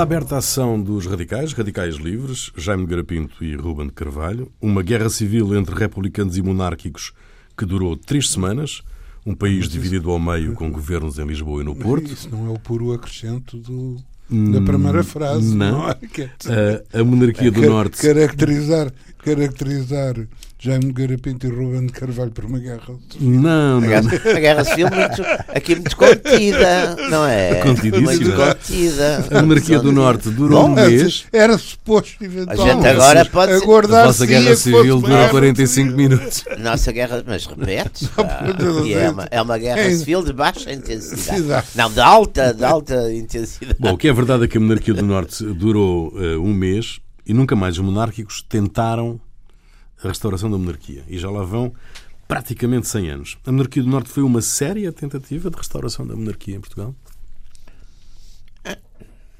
Está aberta a ação dos radicais, radicais livres, Jaime Garapinto e Ruben de Carvalho, uma guerra civil entre republicanos e monárquicos que durou três semanas, um país dividido ao meio com governos em Lisboa e no Porto. Isso não é o puro acrescento do, da primeira frase, não. não, é? A, a monarquia do Norte. Caracterizar, caracterizar Jaime Garapinto e Ruben de Carvalho por uma guerra. Não, A não. guerra, a guerra civil muito, aqui muito contida, não é? Contidíssima. Muito contida. A monarquia do Norte durou um Bom, mês. era suposto, A eventualmente. gente agora pode A aguardar se ia guerra civil durou guerra 45 minutos. Nossa guerra, mas repete e é, uma, é uma guerra é- civil de baixa intensidade. Não, de alta, de alta intensidade. Bom, o que é verdade é que a monarquia do Norte durou eh, um mês e nunca mais os monárquicos tentaram a restauração da monarquia. E já lá vão praticamente 100 anos. A monarquia do Norte foi uma séria tentativa de restauração da monarquia em Portugal?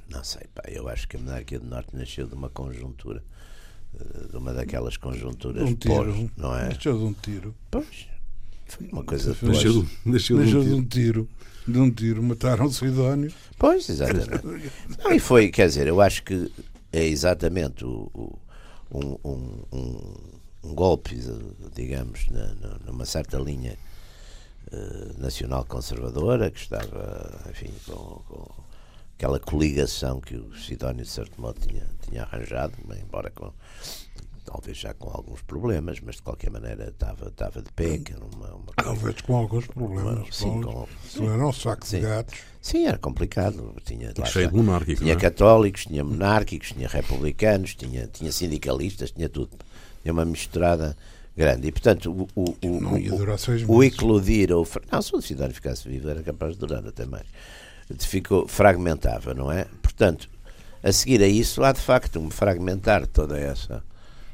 Não sei, pá, eu acho que a monarquia do Norte nasceu de uma conjuntura, eh, de uma daquelas conjunturas um pós, tiro. não é? Nasceu de um tiro. Pois, foi uma coisa pós. Nasceu, nasceu de um Nasceu de tiro. um tiro. De um tiro. Mataram o Sidónio. Pois, exatamente. Não, e foi, quer dizer, eu acho que é exatamente o, o- um, um, um, um golpe, digamos, na, na- numa certa linha eh, nacional conservadora que estava, enfim, com, com aquela coligação que o Sidónio, de certo modo, tinha, tinha arranjado, embora com talvez já com alguns problemas, mas de qualquer maneira estava, estava de pé, que era uma, uma coisa- Talvez com alguns problemas. Sim, bom, com- Isso era um saco Sim. de gatos. Sim, era complicado. Tinha, lá Cheio de monárquico, Tinha é? católicos, tinha monárquicos, tinha republicanos, tinha, tinha sindicalistas, tinha tudo. Tinha uma misturada grande. E, portanto, o, o, o, o- o eclodir, ou, não, se o Cidade ficasse vivo, era capaz de durar até mais. Ficou, fragmentava, não é? Portanto, a seguir a isso, há de facto um fragmentar toda essa,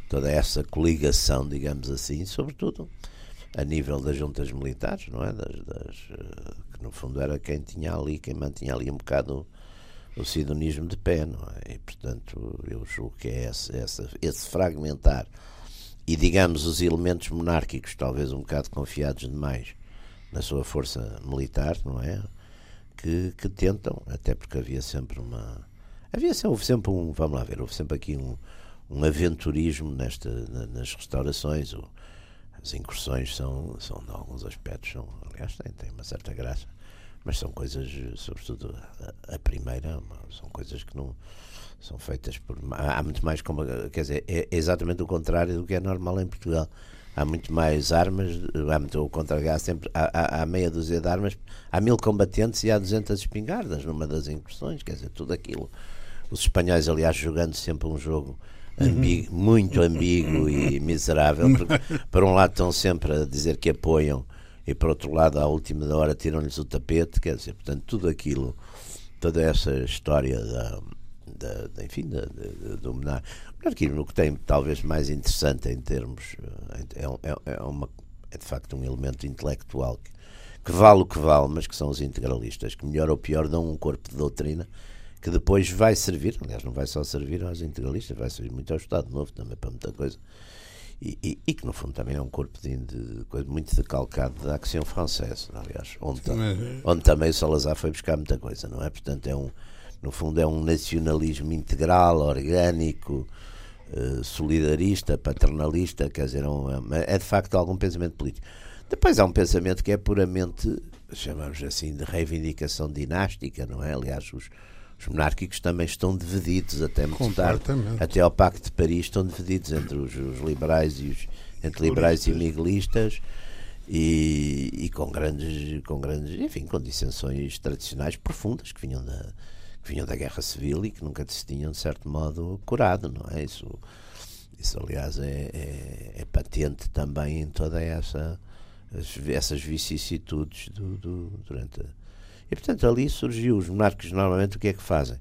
toda essa coligação, digamos assim, sobretudo a nível das juntas militares, não é? Das, das, eh, que no fundo era quem tinha ali, quem mantinha ali um bocado o sidonismo de pé, não é? E portanto eu julgo que é esse, esse, esse fragmentar e digamos os elementos monárquicos, talvez um bocado confiados demais na sua força militar, não é? Que, que tentam, até porque havia sempre uma. Havia sempre, houve sempre um. Vamos lá ver, houve sempre aqui um, um aventurismo nesta, na- nas restaurações. As incursões são, são de alguns aspectos, são, aliás, têm, têm uma certa graça, mas são coisas, sobretudo a, a primeira, são coisas que não são feitas por. Há muito mais como. Quer dizer, é exatamente o contrário do que é normal em Portugal. Há muito mais armas, há muito o contrário, há sempre há, há, há meia dúzia de armas, há mil combatentes e há 200 espingardas numa das incursões, quer dizer, tudo aquilo. Os espanhóis, aliás, jogando sempre um jogo ambíguo, muito ambíguo e miserável, porque por um lado estão sempre a dizer que apoiam e por outro lado, à última hora, tiram-lhes o tapete, quer dizer, portanto, tudo aquilo, toda essa história da, da, da- enfim, da, da, do. O que tem talvez mais interessante em termos, eh, é, é, é uma, é de facto um elemento intelectual que, que vale o que vale, mas que são os integralistas, que melhor ou pior dão um corpo de doutrina que depois vai servir, aliás, não vai só servir aos integralistas, vai servir muito ao Estado Novo também para muita coisa. E, e- e que no fundo também é um corpo de, de coisa muito decalcado da Action Française, aliás, onde, Também- onde também o Salazar foi buscar muita coisa, não é? Portanto, é um, no fundo é um nacionalismo integral, orgânico, eh, solidarista, paternalista, quer dizer, é, um- é de facto algum pensamento político. Depois há um pensamento que é puramente, chamamos assim, de reivindicação dinástica, não é? Aliás, os, os monárquicos também estão divididos até muito tarde, até ao Pacto de Paris estão divididos entre os, os liberais e os entre liberais e miguelistas e, e com grandes com grandes enfim com dissensões tradicionais profundas que vinham da vinham da guerra civil e que nunca se tinham de certo modo curado não é? Isso isso aliás é, é, é patente também em toda essa as- essas vicissitudes do, do- durante a, e portanto ali surgiu os monarcas normalmente o que é que fazem?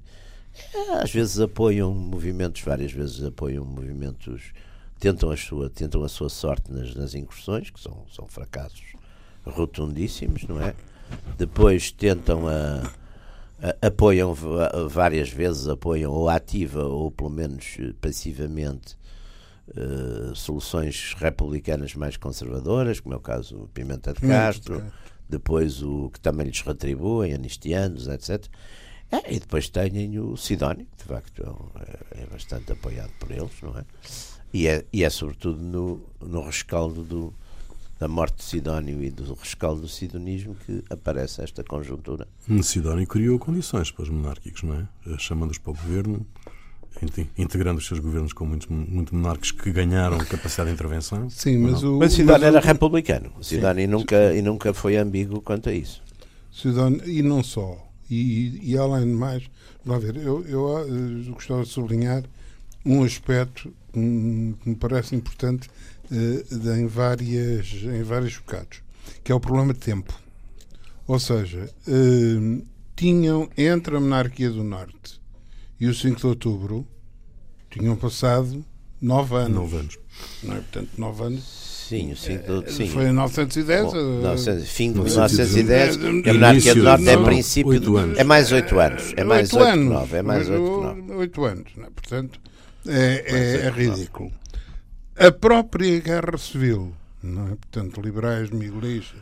É, às vezes apoiam movimentos várias vezes apoiam movimentos tentam a sua tentam a sua sorte nas, nas incursões que são são fracassos rotundíssimos não é? Depois tentam a- apoiam várias vezes apoiam ou ativa ou pelo menos eh, passivamente eh, soluções republicanas mais conservadoras como é o caso do Pimenta de Castro depois o que também lhes retribuem anistianos etc É, e depois têm o Sidónio, que de facto é, é- é bastante apoiado por eles, não é? E é, e é sobretudo no, no rescaldo do, da morte de Sidónio e do rescaldo do sidonismo que aparece esta conjuntura. Sidónio criou condições para os monárquicos, não é? Eh, Chamando-os para o governo, inte- integrando os seus governos com muitos muito monarcas que ganharam capacidade de intervenção. Sim, mas o. Mas Sidónio mas era o- republicano. O Sidónio e nunca, e nunca foi ambíguo quanto a isso. Sidónio, e não só. E, e além de mais, vá ver, eu, eu eh, gostava de sublinhar um aspecto que me parece importante em, várias, em vários bocados, que é o problema de tempo. Ou seja, eh, tinham entre a monarquia do Norte e o 5 de Outubro, tinham passado nove anos. Nove anos. Não é? Portanto, nove anos. Sim, o 5 de sim. Foi em 1910. Bom, eh, 1900, fim de 1910, 1910, a monarquia do Norte é princípio. oito de- anos. É mais 8 anos. É mais Oito 8 que anos. 9. É mais 8 que 9. Oito anos, não é? portanto, é, é- é ridículo. A própria Guerra Civil, não é? portanto, liberais, miguelistas,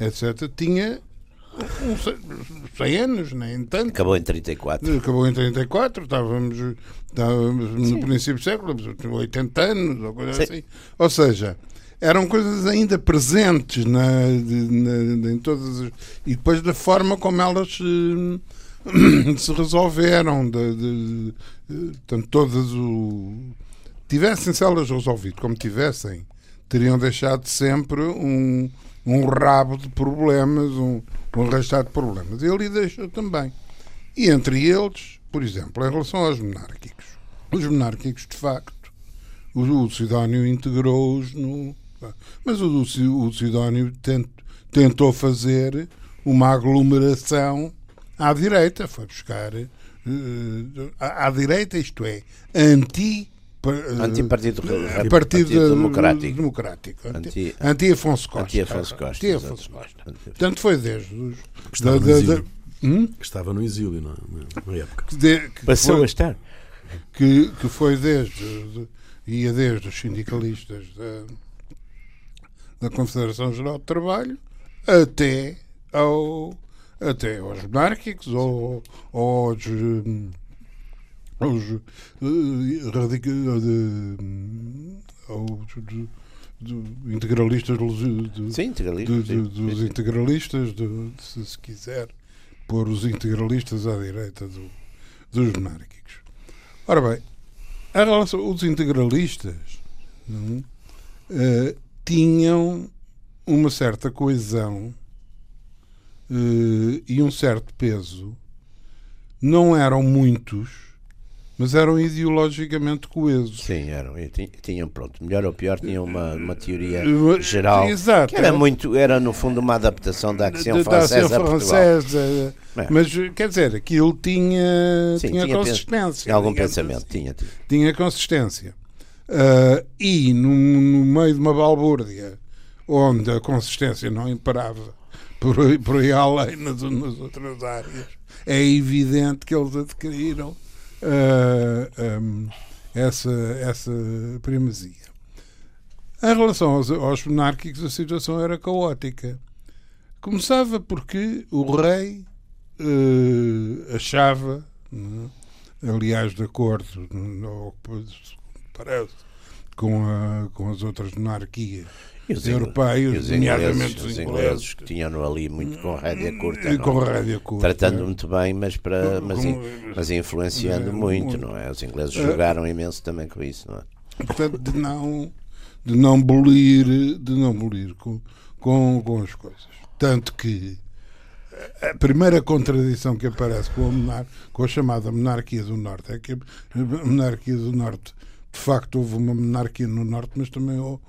etc., tinha uns 100 anos, nem tanto. Acabou em 34. Acabou em 34, estávamos, estávamos no princípio do século, 80 anos, ou coisa Sim. assim. Ou seja, eram coisas ainda presentes na, de- na- em todas as, e depois da forma como elas eh, se resolveram, de, de, de- portanto, todas o tivessem-se elas resolvido como tivessem, teriam deixado sempre um, um rabo de problemas, um, um arrastado de problemas. Ele deixou também. E entre eles, por exemplo, em relação aos monárquicos. Os monárquicos, de facto, o, o Sidónio integrou-os no. Mas o, o Sidónio tent- tentou fazer uma aglomeração à direita, foi buscar eh, à, à direita, isto é, anti. Eh, Antipartido partir Partido da- Democrático. democrático. Anti, Anti- anti-Afonso Costa. Anti-Afonso Costa, Anti-Afonso exatamente. Costa. Portanto, foi desde os. Estava no da- da- hum? Que estava no exílio na, na- na época. Que de- que Passou foi- a estar. que, que foi desde de- ia desde os sindicalistas da, da Confederação Geral de Trabalho até ao até aos monárquicos ou ou aos hum, aos radica- hum, aos de integralistas Sim, sim, dos sim. integralistas, se se quiser, pôr os integralistas à direita do- dos monárquicos. Ora bem, em relação os integralistas não, eh, tinham uma certa coesão eh, e um certo peso. Não eram muitos, mas eram ideologicamente coesos. Sim, eram. Ti- tinham, pronto, melhor ou pior, tinham uma, uma teoria Eh, geral. Exato. Que era muito, era no fundo uma adaptação da da Ação a Portugal. Francesa. É. Mas, quer dizer, aquilo tinha, Sim, tinha, tinha consistência. Algum digamos pensamento, assim. tinha, tinha. Tinha consistência. Ah, e no, no meio de uma balbúrdia onde a consistência não imperava por, aí- por aí além nas, nas outras áreas, é evidente que eles adquiriram ah, ahm, essa, essa primazia. Em relação aos, aos monárquicos, a situação era caótica. Começava porque o rei eh, achava, não é? aliás, de acordo, não, parece, com, a, com as outras monarquias os europeias, os nomeadamente ingleses, os ingleses, que tinham ali muito com rédea curta, e não com é? rédea curta. tratando muito bem, mas, para, mas, Com- mas influenciando É, muito, muito. não é? Os ingleses É. jogaram imenso também com isso, não é? portanto, de não, de não bolir, de não bolir com, com, com as coisas. Tanto que a primeira contradição que aparece com a, monar- com a chamada monarquia do Norte é que a monarquia do Norte, de facto, houve uma monarquia no Norte, mas também hou-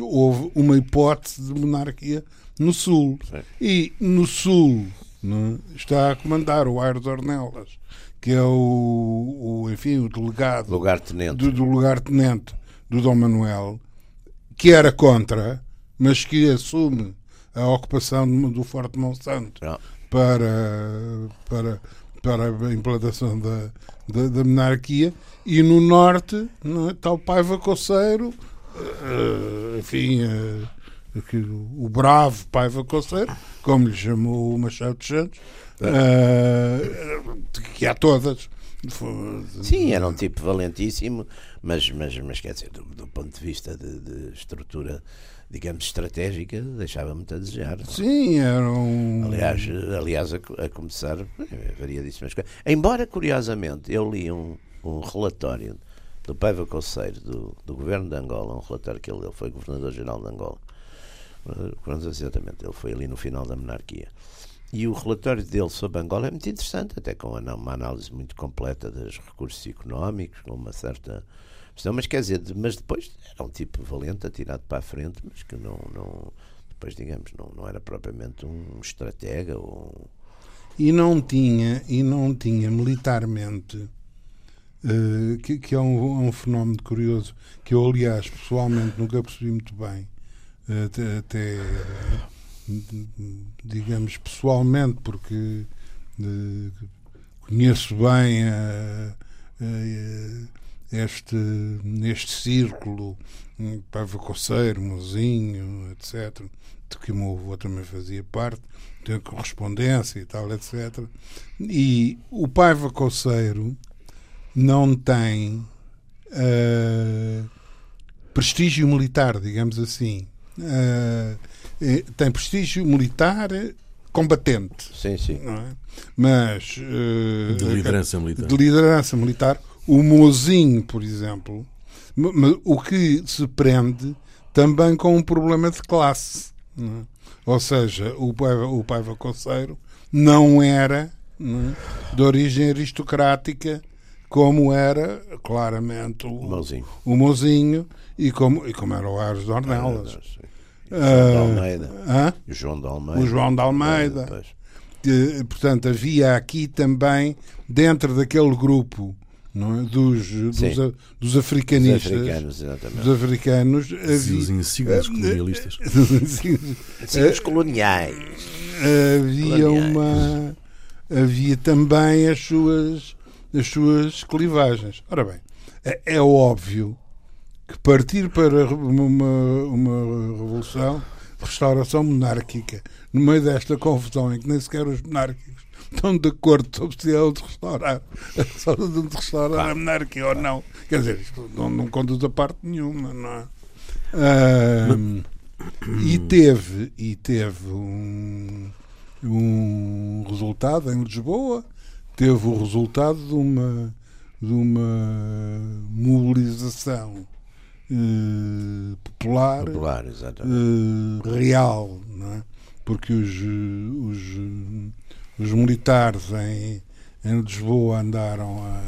houve uma hipótese de monarquia no Sul. Sim. E no Sul não é, está a comandar o Aires Ornelas, que é o, o, enfim, o delegado Lugar-tenente. do, do lugar-tenente do Dom Manuel, que era contra, mas que assume a ocupação do, do Forte Monsanto Não. para, para, para a implantação da, da, da monarquia. E no Norte não é, está o Paiva Coceiro, eh, enfim, eh, que o bravo Paiva Conceiro, como lhe chamou o Machado de Santos, uh, que há todas. Sim, era um tipo valentíssimo, mas, mas, mas quer dizer, do, do ponto de vista de, de, estrutura, digamos, estratégica, deixava muito a desejar. Sim, era um. Aliás, aliás a, a começar, eh, variadíssimas coisas. Embora, curiosamente, eu li um, um relatório do Paiva Conceiro, do, do governo de Angola, um relatório que ele, ele foi governador-geral de Angola. Exatamente, ele foi ali no final da monarquia. E o relatório dele sobre Angola é muito interessante, até com uma análise muito completa dos recursos económicos, com uma certa mas quer dizer, mas depois era um tipo valente, atirado para a frente, mas que não, não depois digamos, não, não era propriamente um estratega ou e não tinha e não tinha militarmente uh, que, que é um, um, fenómeno curioso que eu aliás pessoalmente nunca percebi muito bem uh, até, até digamos, pessoalmente, porque de, conheço bem a, a, este, neste círculo, um, Paiva Coceiro, Mozinho, etc., de que o meu avô também fazia parte, tem correspondência e tal, etc. E o Paiva Coceiro não tem uh, prestígio militar, digamos assim. Uh, eh, tem prestígio militar combatente. Sim, sim. É? Mas. Uh, de liderança militar. De liderança militar. O Mozinho, por exemplo, o que se prende também com um problema de classe. É? Ou seja, o Paiva, o Paiva Conceiro não era é? de origem aristocrática como era claramente o, Mozinho. o Mozinho e como, e como era o Ares de Ornelas. Ah, João de Almeida. Ah, o João de Almeida. O João de Almeida. Que, portanto, havia aqui também, dentro daquele grupo não é? dos, dos, dos africanistas, dos africanos, exatamente. dos africanos havia, os insígnios colonialistas. Os coloniais. Havia coloniais. uma. Havia também as suas, as suas clivagens. Ora bem, é, é óbvio que partir para uma, uma revolução de restauração monárquica, no meio desta confusão em que nem sequer os monárquicos estão de acordo sobre se é de restaurar, de restaurar a monarquia ou não. Quer dizer, isto não, não conduz a parte nenhuma, não é? Uh, e teve, e teve um, um resultado em Lisboa, teve o resultado de uma, de uma mobilização uh, popular, popular uh, real, não é? porque os, os, os militares em, em Lisboa andaram a,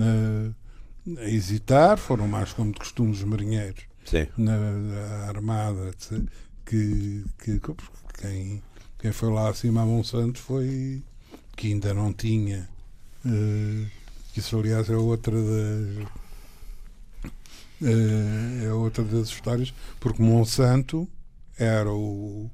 a, a, hesitar, foram mais como de costume os marinheiros Sim. na, na Armada, que, que quem, quem foi lá acima a Monsanto foi que ainda não tinha. Uh, isso, aliás, é outra das eh, é outra das histórias, porque Monsanto era o,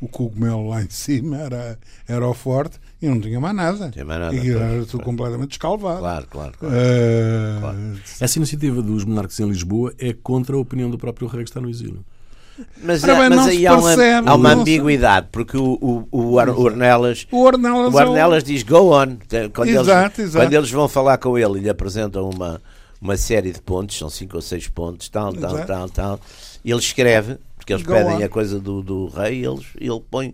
o cogumelo lá em cima, era, era o forte e não tinha mais nada. Tinha mais nada e era tudo completamente descalvado. Claro, claro. claro. Uh... claro. Essa iniciativa dos monarcas em Lisboa é contra a opinião do próprio rei que está no exílio. Mas, é, mas aí há uma, há uma ambiguidade, porque o, o, o, Ornelas, o Ornelas, o Ornelas diz go on. Quando, exato, eles, exato. quando eles vão falar com ele e lhe apresentam uma, uma série de pontos, são cinco ou seis pontos, tal, tal, Exato. tal, tal. E ele escreve, porque eles Go pedem on. a coisa do, do rei, eles, ele põe,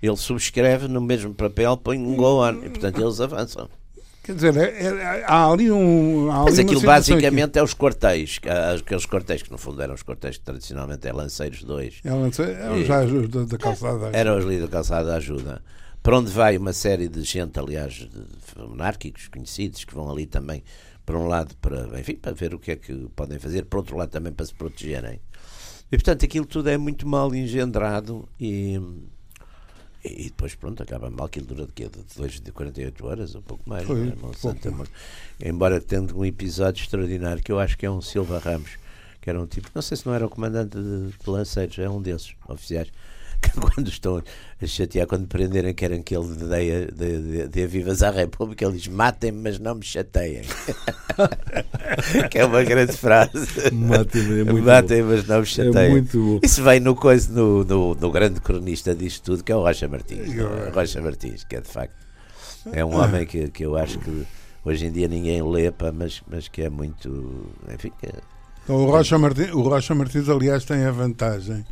ele subscreve no mesmo papel, põe um go on, e portanto eles avançam. Quer dizer, é, é, há ali um. Há ali Mas aquilo basicamente aqui. é os quartéis, aqueles quartéis que no fundo eram os quartéis que tradicionalmente é Lanceiros 2. É, lance, é os já da, da calçada. Eram os ali da calçada da ajuda. Para onde vai uma série de gente, aliás, de monárquicos conhecidos, que vão ali também por um lado para, enfim, para ver o que é que podem fazer, por outro lado também para se protegerem. E portanto aquilo tudo é muito mal engendrado e, e depois pronto, acaba mal, aquilo dura de quê? De 2 de 48 horas, um pouco mais, Foi, é? pouco. embora tendo um episódio extraordinário que eu acho que é um Silva Ramos, que era um tipo, não sei se não era o comandante de, de lanceiros, é um desses oficiais quando estão a chatear, quando prenderem, querem que ele dê, dê, dê, dê vivas à República, ele diz: matem-me, mas não me chateiem. que é uma grande frase. Matem-me, é muito Matem, mas não me É chateiem. muito bom. Isso vem no, coisa, no, no, no grande cronista disto tudo, que é o Rocha Martins. O- Rocha Martins, que é de facto. É um homem que, que eu acho que hoje em dia ninguém lê, pá, mas, mas que é muito. Enfim, que Então, o, Rocha Martins, o Rocha Martins, aliás, tem a vantagem.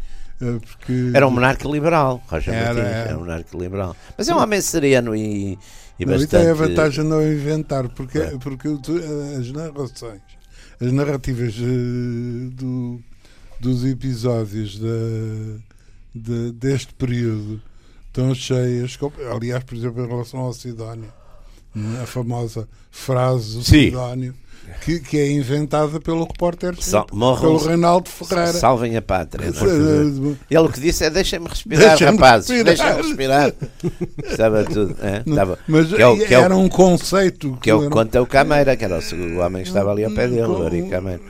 Eh, Porque era um monarca liberal. Rocha Era, Martins era. era um monarca liberal. Mas é um homem sereno e, e Não, e bastante. tem a vantagem de não inventar, porque, É. porque tu- as narrações, as narrativas eh, do, dos episódios da- de- deste período estão cheias. Aliás, por exemplo, em relação ao Sidónio, a famosa frase do Sim. Sidónio, que, que é inventada pelo repórter Sal- pelo Reinaldo Ferreira. Salvem a pátria. não é? Ele o que disse é: deixem-me respirar, Deixem-me rapazes. respirar." Deixem-me respirar. Estava tudo. é? Estava- Mas que é o, que é o- era um conceito que é o que era- conta o Cameira, que era o, o homem que estava ali ao pé dele, o Eurico Cameira.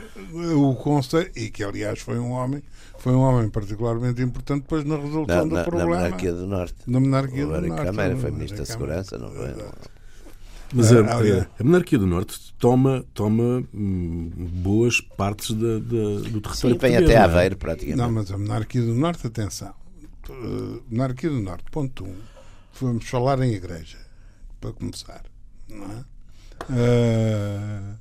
o conceito, e que aliás foi um homem, foi um homem particularmente importante depois na resolução Na, do na, na problema monarquia do Norte. da monarquia do Norte. Cameira o foi ministro da. Segurança, não foi? Mas Ah, a, aliás. a monarquia do Norte toma, toma hum, boas partes da, da- do território Sim, vem até não é? Aveiro, praticamente. Não, mas a monarquia do Norte, atenção. Uh, monarquia do Norte, ponto 1. Um. Vamos falar em igreja, para começar. Não é? Uh,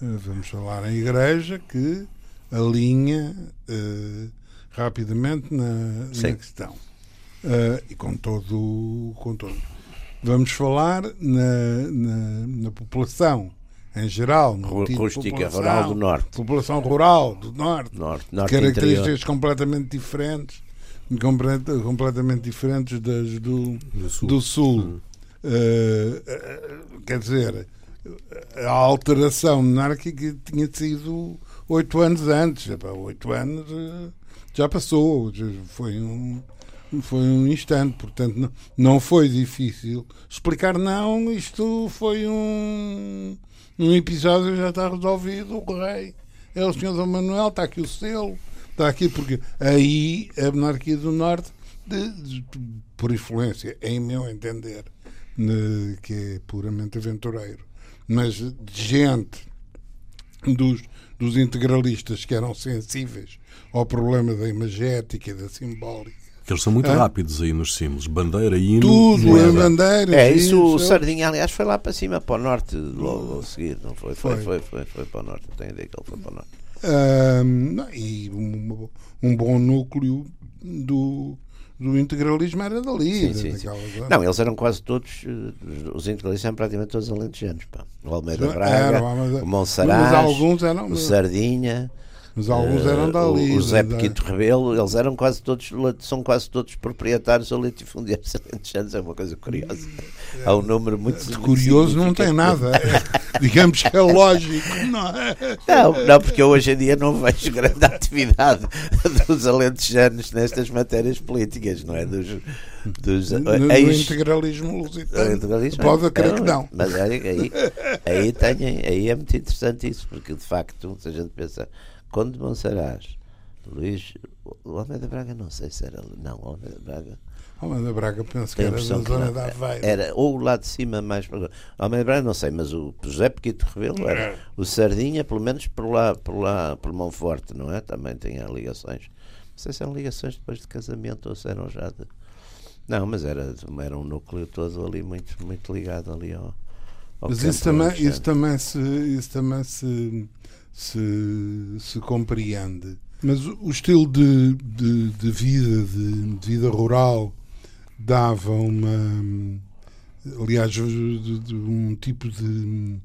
vamos falar em igreja que alinha uh, rapidamente na, na questão. Uh, e com todo, com todo. Vamos falar na, na, na população em geral. tipo Rústica, população, rural do Norte. População rural do Norte Norte, norte interior. características completamente diferentes complet- completamente diferentes das do, Do sul. do sul Hum. Eh, quer dizer a alteração monárquica tinha sido oito anos antes oito anos eh, já passou foi um foi um instante, portanto não, não foi difícil explicar não, isto foi um um episódio já está resolvido, o rei é o senhor Dom Manuel, está aqui o selo está aqui porque aí a monarquia do norte de- de- por influência, em meu entender ne- que é puramente aventureiro mas de gente dos, dos integralistas que eram sensíveis ao problema da imagética e da simbólica Que eles são muito Hã? rápidos aí nos símbolos. Bandeira, hino. tudo, a bandeira É, isso o Sardinha, aliás, foi lá para cima, para o norte, logo a seguir, não foi? Foi, Foi. foi, foi, foi para o norte. Tenho a ideia que ele foi para o norte. Não, e um, um bom núcleo do, do integralismo era dali. Sim, sim, sim. Não, eles eram quase todos, eh, os integralistas eram praticamente todos alentejanos. Pá. O Almeida Braga, mas- o mas Monsaraz, alguns eram, o Sardinha, mas alguns eram eh, dali. o, o Zé Pequito Rebelo, eles eram quase todos, são quase todos proprietários ou latifundiários alentejanos, é uma coisa curiosa. Há um número muito de curioso não tem nada. É, digamos que é lógico, não é? Não, não, porque eu hoje em dia não vejo grande atividade dos alentejanos nestas matérias políticas, não é? Dos, dos No, no ex- integralismo lusitano. integralismo. Pode crer que não. Mas olha, aí, aí, tem, aí é muito interessante isso, porque de facto, se a gente pensa, Conde de Monsaraz, Luís, o Almeida Braga, não sei se era. Não, o Almeida Braga. Alma da Braga, penso que era da zona da Aveiro. Era ou lá de cima mais para. Almeida Braga não sei, mas o José Pequito Rebelo era. O Sardinha, pelo menos por lá, por lá, por Monforte, não é? Também tinha ligações. Não sei se eram ligações depois de casamento ou se eram já de. Não, mas era, era um núcleo todo ali muito, muito ligado ali ao. ao Mas isso também, isso também, se, isso também se, se, se compreende. Mas o o estilo de, de, de vida, de, de vida rural, dava uma. Aliás, um tipo de,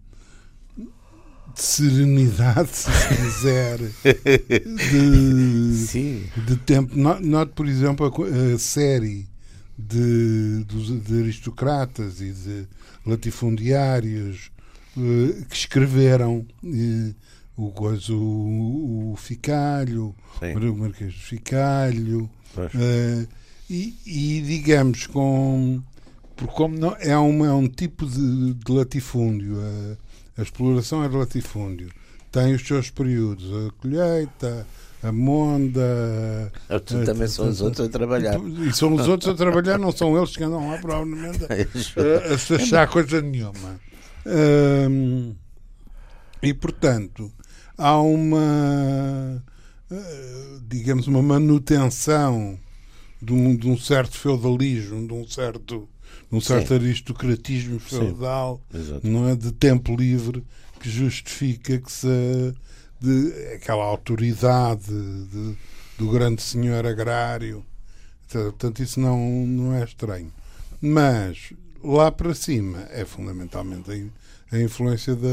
de serenidade, se se quiser, de, Sim. de tempo. No- Note, por exemplo, a série de, dos, de aristocratas e de latifundiários eh, que escreveram eh, o, coisa, o, o Ficalho, Sim. o Marquês do Ficalho, eh, e, e, digamos com porque como não, é, uma, é um tipo de, de latifúndio a, a exploração é de latifúndio tem os seus períodos a colheita a Monda. Ah, tu também são os outros a trabalhar. E são os outros a trabalhar, não são eles que andam lá provavelmente a, a se achar coisa nenhuma. Hum, e portanto, há uma eh, digamos uma manutenção de um, de um certo feudalismo, de um certo, de um certo Sim. aristocratismo feudal, não é de tempo livre que justifica que se de, aquela autoridade de- do grande senhor agrário. Portanto, isso não, não é estranho. Mas lá para cima é fundamentalmente a influência da,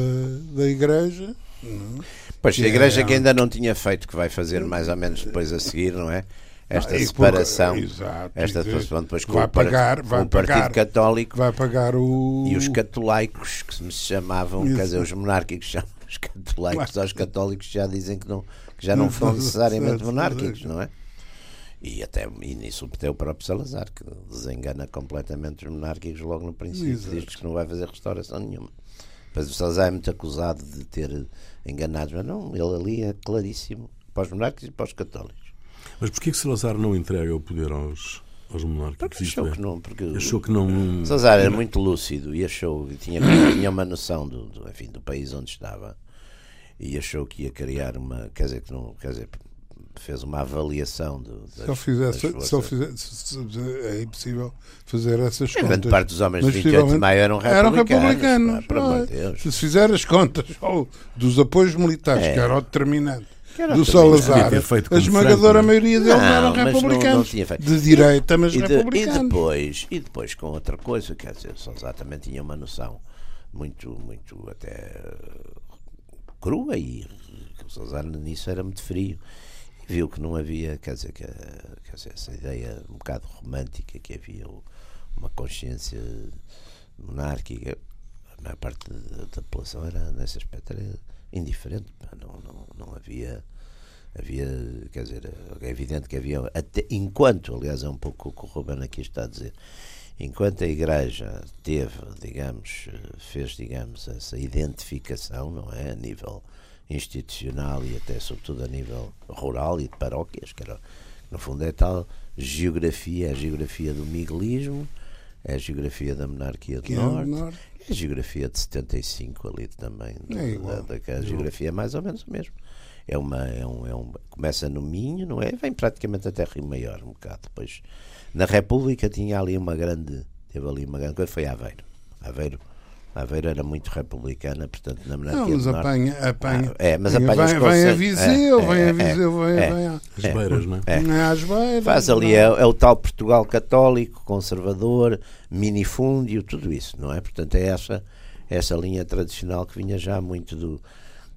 da igreja. não é? Pois, Que a igreja é- que ainda não tinha feito, que vai fazer mais ou menos depois a seguir, não é? Esta Ah, separação. porque- exato, esta separação depois com, vai o, pagar- com o Partido pagar. Católico Vai pagar o. e os catolaicos, que se chamavam, Isso. quer dizer, os monárquicos chamam os catolaicos, aos católicos já dizem que, não, que já não Não são necessariamente monárquicos, não é? E, até, e nisso até o próprio Salazar, que desengana completamente os monárquicos logo no princípio, diz que não vai fazer restauração nenhuma. Mas o Salazar é muito acusado de ter enganado, mas não, ele ali é claríssimo para os monárquicos e para os católicos. Mas porquê que Salazar não entrega o poder aos, aos monárquicos? Porque achou é, que não, porque achou que não. Salazar era muito lúcido e achou, e tinha, tinha uma noção do, do, enfim, do país onde estava e achou que ia criar uma, quer dizer, que não, quer dizer, fez uma avaliação do, das, Se ele fizesse, das se forças. fizesse se- se- é impossível fazer essas A grande contas. parte dos homens de 28 de maio eram eram republicanos. republicanos. pá, pelo amor Ah, de. Se fizer as contas ó, dos apoios militares, É. que era o determinante era do. Salazar, a esmagadora é? maioria deles Não, eram mas não- não republicanos. de direita, mas E, de- e republicanos. depois, e depois com outra coisa, quer dizer, o Salazar também tinha uma noção muito, muito até crua e o Salazar nisso era muito frio. Viu que não havia, quer dizer, que, quer dizer, essa ideia um bocado romântica que havia uma consciência monárquica. A maior parte da, da população era, nesse aspecto, era indiferente. Não, não, não havia havia, quer dizer, é evidente que havia, até, enquanto, aliás, é um pouco o que o Ruben aqui está a dizer, enquanto a Igreja teve, digamos, fez, digamos, essa identificação, não é, a nível institucional e até, sobretudo, a nível rural e de paróquias, que era, no fundo, é tal geografia, é a geografia do miguelismo, é a geografia da monarquia do é norte, norte. é a geografia de 75 ali também, É igual. da, da, a geografia é mais ou menos o mesmo. É uma, é um, é um, começa no Minho, não é? Vem praticamente até Rio Maior, um bocado. Depois, na República tinha ali uma grande, teve ali uma grande coisa, foi Aveiro. Aveiro, Aveiro era muito republicana, portanto, na monarquia Não, mas do Norte- apanha, apanha. Ah, é, mas vem, apanha os vem a conselhos. Viseu, É, vem a é, Viseu, vem, é. vem a. As beiras, não é? É. Não é às beiras, Faz ali, não. é, é o tal Portugal católico, conservador, minifúndio, tudo isso, não é? Portanto, é essa, essa linha tradicional que vinha já muito do.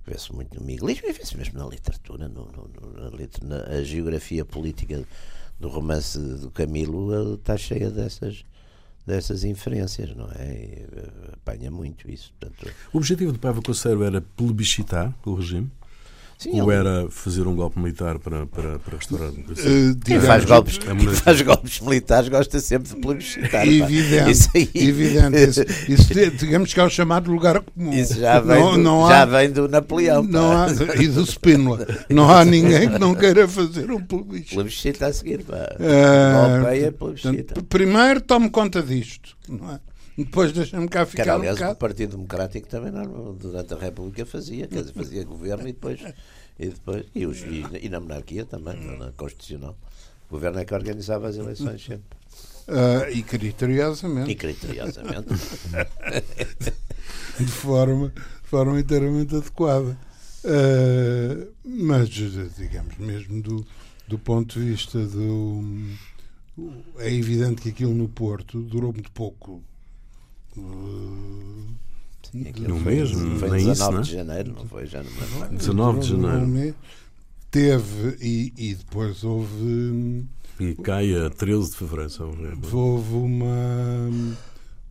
Vê-se muito no miguelismo e vê-se mesmo na literatura, no, no- no- na, na- a geografia política do romance do Camilo eh, está cheia dessas, dessas inferências, não é? E, eh, apanha muito isso. Portanto, O objetivo de Paiva Conceiro era plebiscitar o regime? Sim, Ou ele- era fazer um golpe militar para, para, para restaurar a democracia? Eh, Quem faz golpes, é quem faz golpes militares gosta sempre de plebiscitar. Evidente, Isso aí- evidente. Isso, isso, digamos que é o chamado lugar comum. Isso já vem, não, do, não já há, vem do Napoleão. não há, e do Spínola. Não há ninguém que não queira fazer um plebiscito. Plebiscita a seguir. Pá. Eh, Golpeia, portanto, plebiscita. primeiro tome conta disto. Não é? Depois deixa-me cá Que ficar era, um aliás, o bocado. Partido Democrático também não, durante a República fazia, quer dizer, fazia governo e depois. E, depois, e, os, e, e na monarquia também, na Constitucional. O governo é que organizava as eleições sempre. Ah, e criteriosamente. E criteriosamente. de forma, de forma inteiramente adequada. Ah, mas, digamos, mesmo do, do ponto de vista do. É evidente que aquilo no Porto durou muito pouco. Sim, No foi, mesmo, foi nem 19 isso, não é? de janeiro, não foi? Já não me lembro. 19 de um janeiro. Teve, e, e depois houve. E cai a 13 de fevereiro, houve uma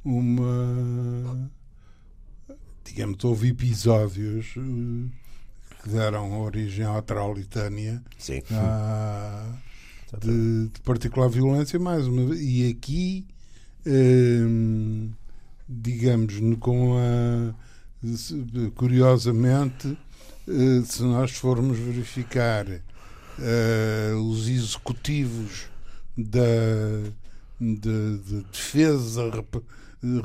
uma digamos houve episódios eh, que deram origem à Trauritânia Sim. à- de, de particular violência mais uma vez. e aqui hum, digamos com a curiosamente eh, se nós formos verificar eh, os executivos da, de, de defesa rep-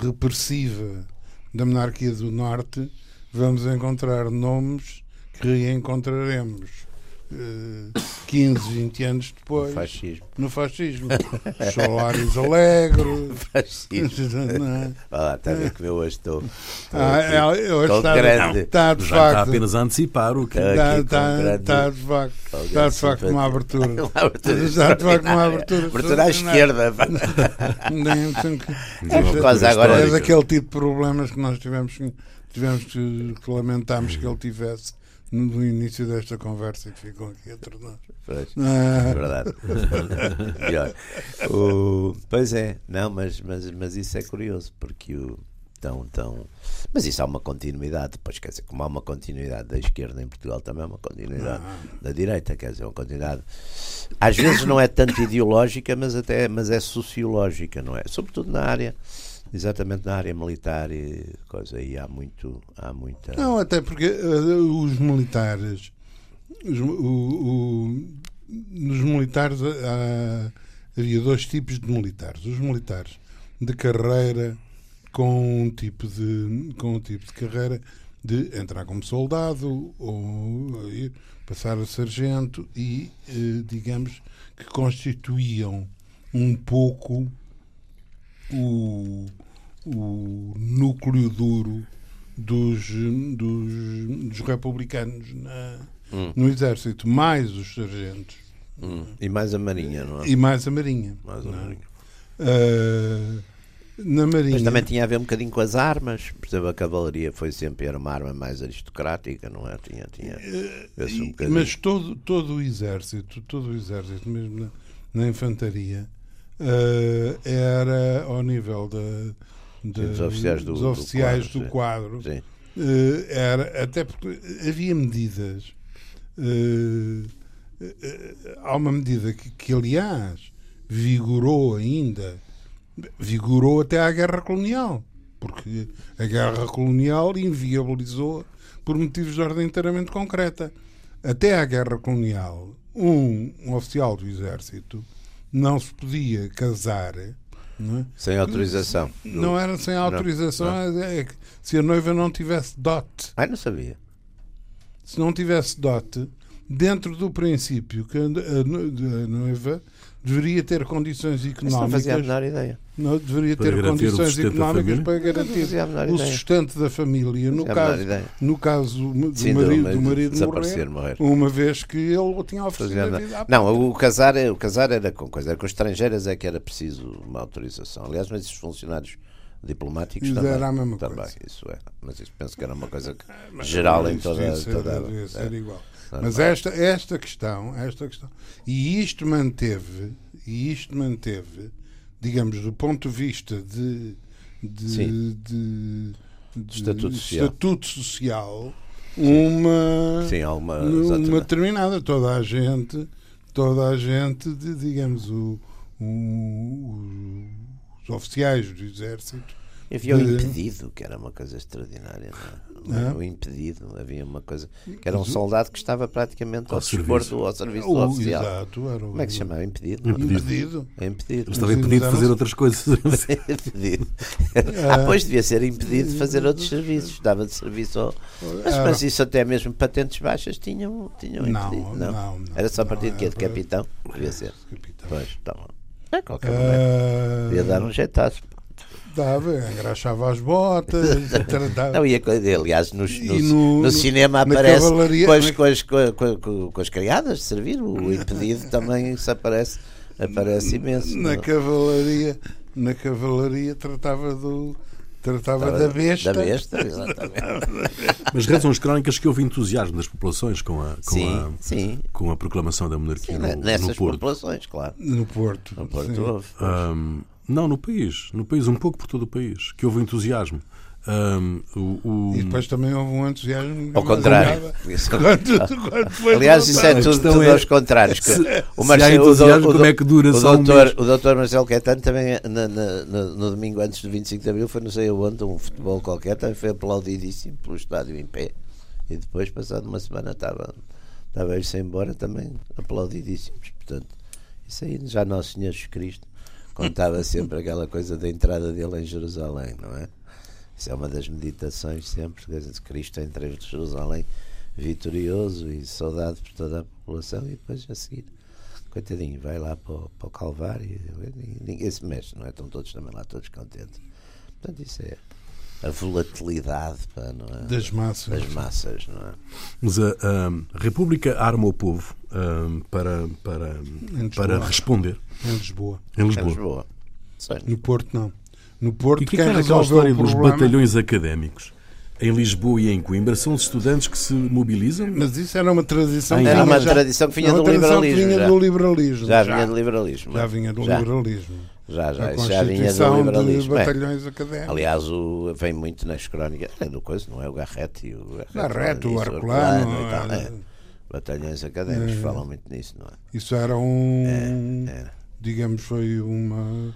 repressiva da monarquia do Norte, vamos encontrar nomes que reencontraremos 15, 20 anos depois Fascismo. no fascismo. Solários Alegre. Fascismo. não é? Olha lá, está a ver como eu hoje estou. estou Ah, aqui. é, hoje Estou está, grande. está de Já está facto. apenas a antecipar o que. Está Está, está, está de facto. com Está de facto uma abertura. Uma abertura Está de facto uma abertura. Abertura à esquerda. É coisa abertura agora- É daquele tipo de problemas que nós tivemos, que- tivemos que, que lamentámos que ele tivesse no, início desta conversa que ficou aqui entre nós. Pois. É Ah, verdade. Pior. O- pois é, não, mas, mas, mas isso é curioso, porque o. Tão, tão... Mas isso há uma continuidade, depois quer dizer, como há uma continuidade da esquerda em Portugal, também há uma continuidade da direita, quer dizer, uma continuidade. Às vezes não é tanto ideológica, mas até mas é sociológica, não é? Sobretudo na área, exatamente na área militar e coisa aí há muito, há muita. Não, até porque eh, os militares, os, o- o- nos militares há- havia dois tipos de militares. Os militares de carreira com um tipo de, com um tipo de carreira de entrar como soldado ou ir passar a sargento e, eh, digamos, que constituíam um pouco o, o núcleo duro dos, dos, dos republicanos na- Hum. no exército, mais os sargentos Hum. E mais a Marinha, não é? e mais a marinha. Mais a é? Marinha. Ah, na marinha Mas também tinha a ver um bocadinho com as armas. Por exemplo, a cavalaria foi sempre era uma arma mais aristocrática, não é? Tinha, tinha. um E- bocadinho. mas todo, todo o exército, todo o exército, mesmo na, na infantaria, ah, era ao nível da, da- dos oficiais do- dos do oficiais quadro, do sim. quadro. Sim. Eh, era até porque havia medidas eh, há uma medida que, que aliás vigorou ainda vigorou até à guerra colonial porque a guerra colonial inviabilizou por motivos de ordem inteiramente concreta até à guerra colonial um, um oficial do exército não se podia casar não é? Sem autorização. Não era sem autorização, é que se a noiva não tivesse dote, Ai, não sabia. se não tivesse dote, dentro do princípio que a noiva deveria ter condições Isso não fazia a económicas, menor ideia. não, deveria Para ter condições económicas para garantir o sustento da família. No caso, ideia. no caso do Sim, marido, do- do marido morrer, morrer. uma vez que ele tinha oferecido a vida Não, o casar, é- o casar era com coisa. Era com estrangeiras é que era preciso uma autorização. Aliás, mas esses funcionários diplomáticos Isso também. era a mesma também, coisa. isso é. Mas isso penso que era uma coisa que- geral em Isso toda, ser- toda ser é. igual. Mas esta, esta questão, esta questão, e isto manteve, e isto manteve, digamos, do ponto de vista de, de, Sim. de- de Estatuto social. estatuto social, uma, Sim, alguma. uma determinada, toda a gente, toda a gente, de, digamos, o, o- os oficiais do exército havia o de- impedido, que era uma coisa extraordinária. Não é? É? O impedido, havia uma coisa. que era um soldado que estava praticamente ao, Ao dispor do, ao serviço do o, oficial. exato, era o, Como é que se chamava? Impedido? Impedido. impedido. É impedido. Estava impedido de fazer outras coisas. impedido. ah, pois devia ser impedido de fazer outros serviços. Dava de serviço ao. Mas, mas isso até mesmo patentes baixas tinham, tinham Não, impedido. não, não, Era só a partir não, de quê? De capitão? Devia ser. Capitão. Pois, tá bom. É qualquer maneira. Ah, Devia dar um jeitaço. Dava, engraxava as botas, tratava. Não, e, a- aliás, nos- no, no- no cinema aparece cavalaria- com, as, com, as, com, com- com- com as criadas de servir. O impedido também isso aparece, aparece imenso. na não? cavalaria, na cavalaria tratava do tratava da besta. Da besta, exatamente. Mas rezam as crónicas que houve entusiasmo das populações com a, com sim, a, sim. com a proclamação da monarquia no, Nessas no Porto. populações, claro. No Porto. No Porto sim. houve. Ahm, não, no país. No país, um pouco por todo o país. Que houve entusiasmo. Ahm, o, o- E depois também houve um entusiasmo. Ao contrário. Isso- Quando, quando Aliás, isso é tudo, tudo é- aos contrários. que se- o se há Marcelo- o do- como é que dura o só um doutor, mês? O doutor Marcelo Caetano também, na- na- na- no domingo antes do 25 de Abril, foi não sei aonde, um futebol qualquer, também foi aplaudidíssimo pelo estádio em pé. E depois, passado uma semana, estava, estava a ir-se embora também aplaudidíssimos. Portanto, isso aí já Nosso Senhor Jesus Cristo contava sempre aquela coisa da entrada dele em Jerusalém, não é? Isso é uma das meditações sempre, Cristo entra em Jerusalém vitorioso e saudado por toda a população e depois a seguir, coitadinho, vai lá para o, para o Calvário e ninguém se mexe, não é? Estão todos também lá, todos contentes. Portanto, isso é a volatilidade pá, não é? Das massas. das massas, não é? Mas a, a República arma o povo ah, para, para, Lisboa. para responder Em Lisboa. em Lisboa. Lisboa. Sei. No Porto, não. No Porto, E o que é que quem era aquela resolveu história o dos batalhões académicos? Em Lisboa e em Coimbra são os estudantes que se mobilizam? Mas isso era uma tradição Ah, que era vinha uma já- tradição que vinha do tradição que liberalismo, vinha já. do liberalismo. Já vinha do liberalismo. Já vinha do já, liberalismo. Já, já, a isso já vinha do liberalismo. é. batalhões académicos. Aliás, o, vem muito nas crónicas. É do coisa, não é? O Garrete. e O Garrete, o é. é. Batalhões académicos É. falam muito nisso, não é? Isso era um. É. Digamos, foi uma.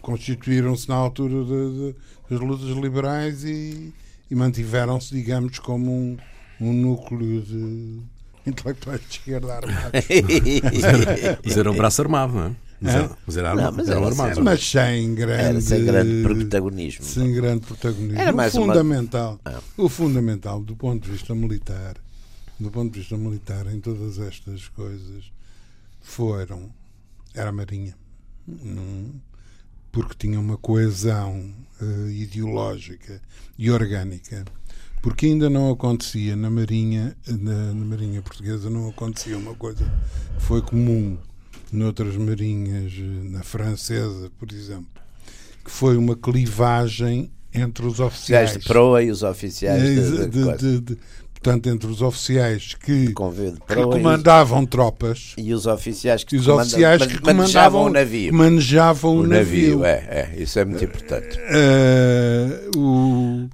Constituíram-se na altura de- de- das lutas liberais e, e mantiveram-se, digamos, como um, um núcleo de intelectuais de esquerda armados. Mas era um braço armado, não é? Mas É? era, mas era, Não, armado, mas eram era armados. sempre- Mas sem grande. Era sem grande protagonismo. sem grande protagonismo. Era mais o uma- fundamental, Ah. o fundamental do ponto de vista militar, do ponto de vista militar em todas estas coisas foram era a Marinha, Não- porque tinha uma coesão eh, ideológica e orgânica. Porque ainda não acontecia na Marinha, na, na Marinha Portuguesa, não acontecia uma coisa que foi comum noutras marinhas, eh, na francesa, por exemplo, que foi uma clivagem entre os oficiais de proa e os oficiais de, Eh, de, de- de- portanto, entre os oficiais que, que comandavam tropas e os oficiais que os oficiais que manejavam o navio. manejavam o, O navio. navio, é, é, isso é muito importante. Eh, o-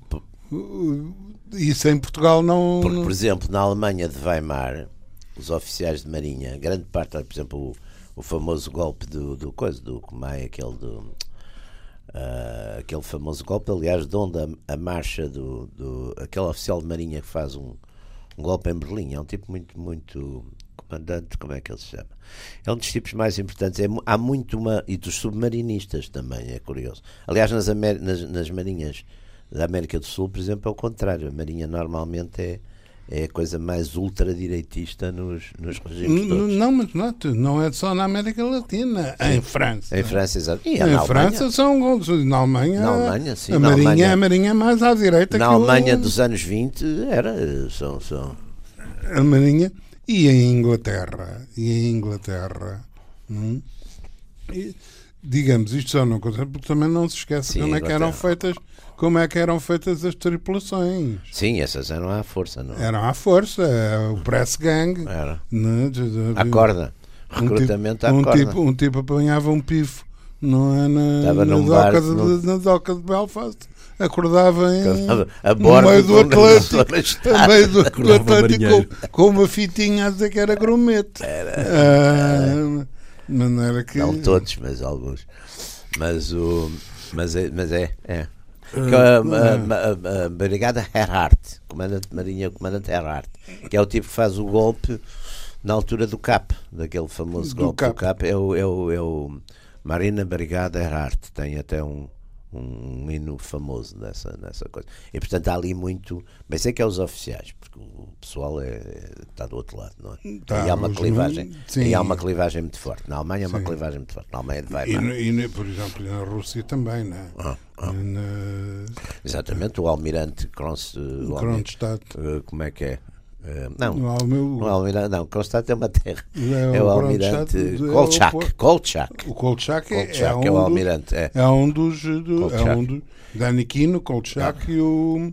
o- isso em Portugal não. Porque, por exemplo, na Alemanha de Weimar, os oficiais de marinha, grande parte, por exemplo, o, o famoso golpe do, do coisa, do como é aquele do ah, aquele famoso golpe, aliás, de onde a, a marcha do, do aquele oficial de marinha que faz um, um golpe em Berlim, é um tipo muito, muito comandante, como é que ele se chama? É um dos tipos mais importantes. É há muito uma. E dos submarinistas também, é curioso. Aliás, nas, Amé- nas, nas marinhas da América do Sul, por exemplo, é o contrário. A marinha normalmente é, é a coisa mais ultradireitista nos, nos regimes todos. Não, mas note, não é só na América Latina, em França. Em França, exato. E Em na Alemanha, França são na Alemanha, Na Alemanha, sim, a na marinha, Alemanha. a marinha é mais à direita na que o- Alemanha dos anos 20 era. São, são, a marinha e em Inglaterra e em Inglaterra hum, e, digamos isto só não acontece porque também não se esquece Sim, como é que eram feitas como é que eram feitas as tripulações sim, essas eram à força, não eram à força é, o press gang era? né, À corda. um Recrutamento tipo, à um corda. tipo, um tipo apanhava um pifo não é na, Estava na, doca de, num- na doca de Belfast acordava em a no bordo meio do Atlântico, a meio do, do Atlântico com, com uma fitinha a dizer que era grumete. Ah, de maneira que. Não todos, mas alguns. Mas o. Mas é. Mas é, é. Que a, a- a- a- a Brigada Herhart, comandante de Marinha, o comandante Herhart, que é o tipo que faz o golpe na altura do CAP, daquele famoso Do golpe Cap. do CAP, é o, é o, é o Marina Brigada Herhart, tem até um, um hino famoso nessa, nessa coisa. E portanto há ali muito. Mas sei que é os oficiais, porque o pessoal é, é- está do outro lado, não é? Tá, e há uma clivagem. E há uma clivagem muito forte. Na Alemanha é uma clivagem muito forte. Na Alemanha de E, Weimar. e no- por exemplo, na Rússia também, né? Ah, ah. Na Exatamente, o almirante Kronst, o almirante, Kronstadt. eh, como é que é? Eh, não, Não, o meu- não, é o almirante, não, Kronstadt é uma terra. É É, o o almirante é o Kolchak. Por- Kolchak. O Kolchak é, Kolchak é, é, um o dos- almirante. É. é um dos. Do, é Kolchak. um do, Danikino, Kolchak e o.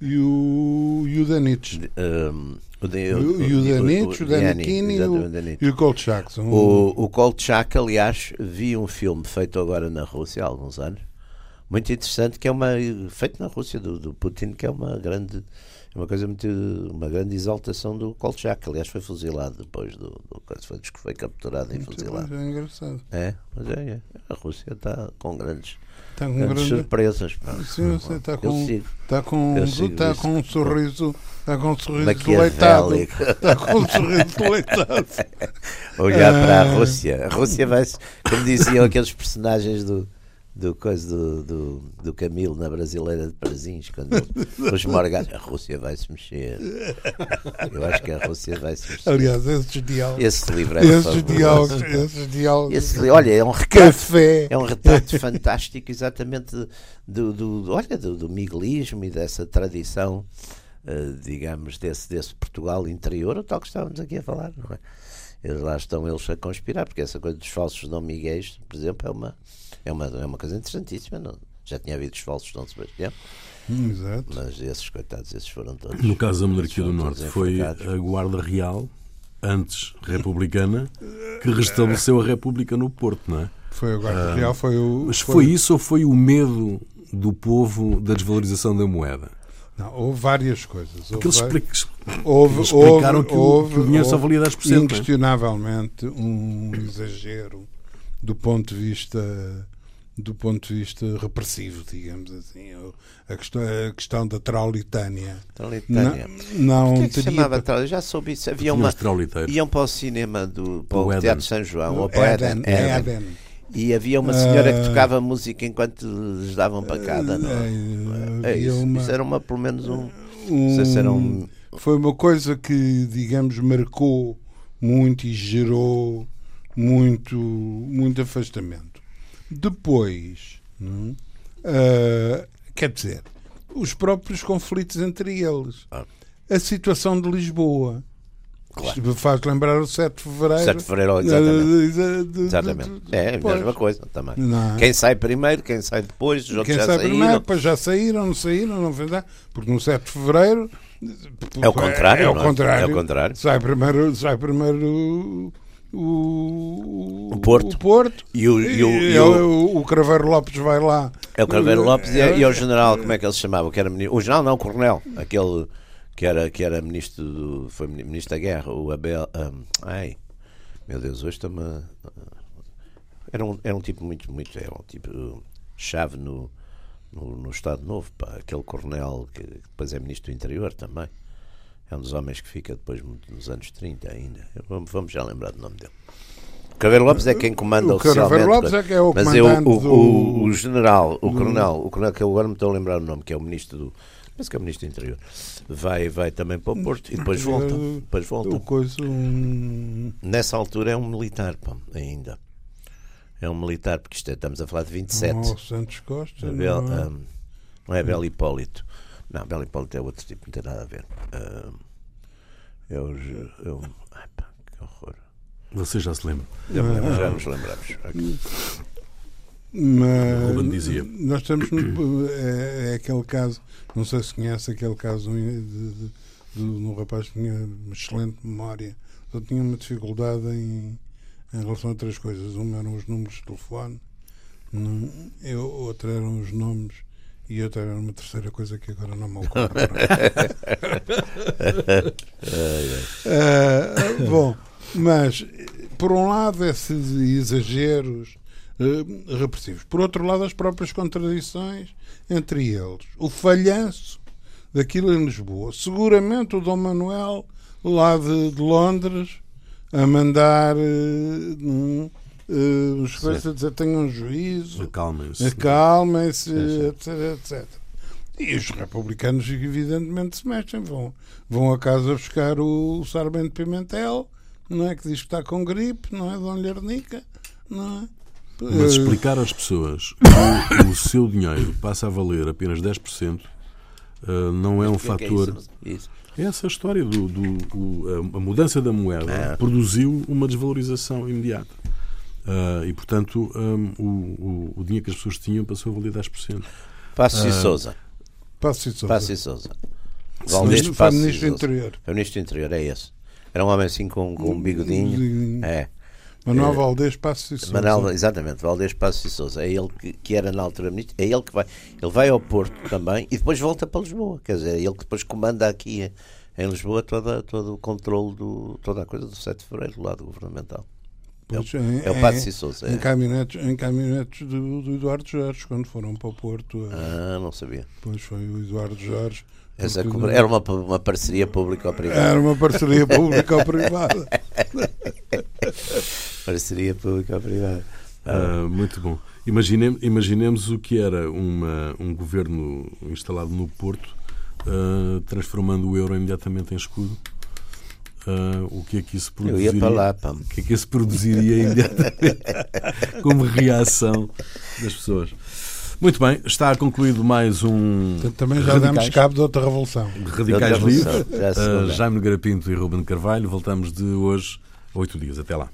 E o, e o Danich. Um, o, de- E o, e o Danich, o Danikino e o, e o Kolchak. São O, o Kolchak, aliás, vi um filme feito agora na Rússia há alguns anos, muito interessante, que é uma feito na Rússia do, do Putin, que é uma grande É uma coisa muito. uma grande exaltação do Kolchak, que aliás foi fuzilado depois do. do foi, foi capturado e fuzilado. É engraçado. É, mas é, é. A Rússia está com grandes, Está com grandes grande. surpresas. pá. Sim, você está com, está com, está com um sorriso, está com um sorriso deleitado. Está com um sorriso deleitado. Olhar para a Ah. Rússia. A Rússia vai como diziam aqueles personagens do. Do, coisa do, do, do Camilo na Brasileira de Prazins, quando os morgás, a Rússia vai se mexer. Eu acho que a Rússia vai se mexer. Aliás, esses diálogos. Esse livro é Esses diálogos, esses diálogos. Esse olha, é um retrato, Café. é um retrato fantástico, exatamente do, do, olha, do, do miguelismo e dessa tradição, eh, digamos, desse, desse Portugal interior, o tal que estávamos aqui a falar, não é? Eles lá estão eles a conspirar, porque essa coisa dos falsos Dom Miguéis, por exemplo, é uma, é uma, é uma coisa interessantíssima. Não? Já tinha havido os falsos Dom Sebastião, Hum, Exato. mas esses coitados, esses foram todos. No caso da monarquia do Norte, foi a Guarda Real, antes republicana, que restabeleceu a República no Porto, não é? Foi o Guarda Real, foi o. Mas foi isso ou foi o medo do povo da desvalorização da moeda? Não, houve várias coisas. Porque eles, Houve, expli- houve, eles explicaram que, o, houve- que o dinheiro só houve valia 10%. não é? Inquestionavelmente um exagero do ponto de vista do ponto de vista repressivo, digamos assim, a questão, a questão da traulitânia. Traulitánia. Não, O que não é que se teria chamava Traulitánia? Eu já soube isso. Havia uma. Iam para o cinema do para o, O. Teatro de São João, ou para o Éden, Éden, Éden. Éden. E havia uma senhora que Ah. tocava música enquanto lhes davam pancada, não é? Eh, É isso. uma- Isso era uma, pelo menos um. Não sei se era um. Foi uma coisa que, digamos, marcou muito e gerou muito, muito afastamento. Depois, é? Ah, quer dizer, os próprios conflitos entre eles. Ah. A situação de Lisboa. Claro. Isto faz lembrar o 7 de fevereiro. 7 de fevereiro, exatamente. De- de- de- Exatamente. de- É a mesma coisa também. Não é? Quem sai primeiro, quem sai depois, os outros Quem já sabe saíram. primeiro, depois já saíram, não saíram, não fez nada. Porque no 7 de fevereiro. É o contrário, É, o não é? contrário. É o contrário. Sai primeiro, sai primeiro o, o, Porto. o Porto. E o, e o, E e o- o, Craveiro Lopes vai lá. é o Craveiro Lopes e, É, e o general, como é que ele se chamava? Que era o general não, o coronel, aquele que era, que era ministro do, foi ministro da guerra, o Abel. ahm, ai, meu Deus, hoje está-me. Era um, era um tipo muito, muito. Era um tipo uh, chave no, no, no Estado Novo, pá, aquele coronel que depois é ministro do interior também. É um dos homens que fica depois nos anos 30 ainda. Vamos, já lembrar do nome dele. Craveiro Lopes é quem comanda O oficialmente. Lopes é que é o mas eu, o, o, o general, o coronel, o coronel que eu agora me estou a lembrar o nome, que é o ministro do. Penso que é o ministro do interior. Vai, vai também para o Porto e depois volta. Depois volta. O coisa, um, Nessa altura é um militar, pá, ainda. É um militar, porque isto é- estamos a falar de 27. um ao Santos Costa. Não é? ahm, não é Belo Hipólito. Não, Belo Hipólito é outro tipo, não tem nada a ver. É é o- ai, pá, que horror. Você já se lembra. Já, lembro, já nos lembramos. Mas Ruben dizia. nós estamos no, é, é aquele caso, não sei se conhece aquele caso de, de, de, de um rapaz que tinha uma excelente memória, só tinha uma dificuldade em, em relação a três coisas. Uma eram os números de telefone, um, eu, outra eram os nomes e outra era uma terceira coisa que agora não me ocorre. Ah, bom, mas por um lado esses exageros eh, repressivos, por outro lado as próprias contradições entre eles, o falhanço daquilo em Lisboa, seguramente o Dom Manuel lá de, de Londres a mandar eh, eh, os dizer tenham juízo, Acalmem-se. acalmem-se, Sim, sim. etc, etc. E os republicanos, evidentemente, se mexem. Vão, vão a casa buscar o, Sarmento Pimentel, não é? Que diz que está com gripe, não é? Dom Lhernica, não é? Mas Eh, explicar às pessoas que o seu dinheiro passa a valer apenas 10% eh, não é um O é é fator. isso? Isso. É essa a história do, do- o- a- a mudança da moeda É. produziu uma desvalorização imediata. Ah, e, portanto, hum, o, o- o dinheiro que as pessoas tinham passou a valer 10%. Passos Ah, e Souza. Passo e Sousa. Passos e Souza. Foi Valdez foi Passos e ministro do interior. Foi o ministro do interior, é esse. Era um homem assim com, com um bigodinho. É. Manuel Eh, Valdez Passos e Sousa. Manuel, exatamente, Valdez Passos e Souza, é ele que, que era na altura ministro, é ele que vai, ele vai ao Porto também e depois volta para Lisboa, quer dizer, é ele que depois comanda aqui em Lisboa toda, todo o controle do, toda a coisa do 7 de Fevereiro, do lado governamental. Pois, é, em- é o em- Passos e Souza. Em É. caminhonetes, em caminhonetes do, do Eduardo Jorge, quando foram para o Porto. Ah, não sabia. Depois foi o Eduardo Jorge. Essa era uma, uma parceria público-privada. era uma parceria público-privada. Parceria público-privada. Ah, muito bom. Imaginem- imaginemos o que era uma, um governo instalado no Porto, ah, transformando o euro imediatamente em escudo. Ah, o que é que isso Eu produziria? ia para lá, pá. O que é que isso produziria imediatamente como reação das pessoas? Muito bem, está concluído mais um também já Radicais, damos cabo de outra revolução. Radicais Outra Livres. já segunda. Jaime Nogueira Pinto e Ruben Carvalho. Voltamos de hoje a oito dias. Até lá.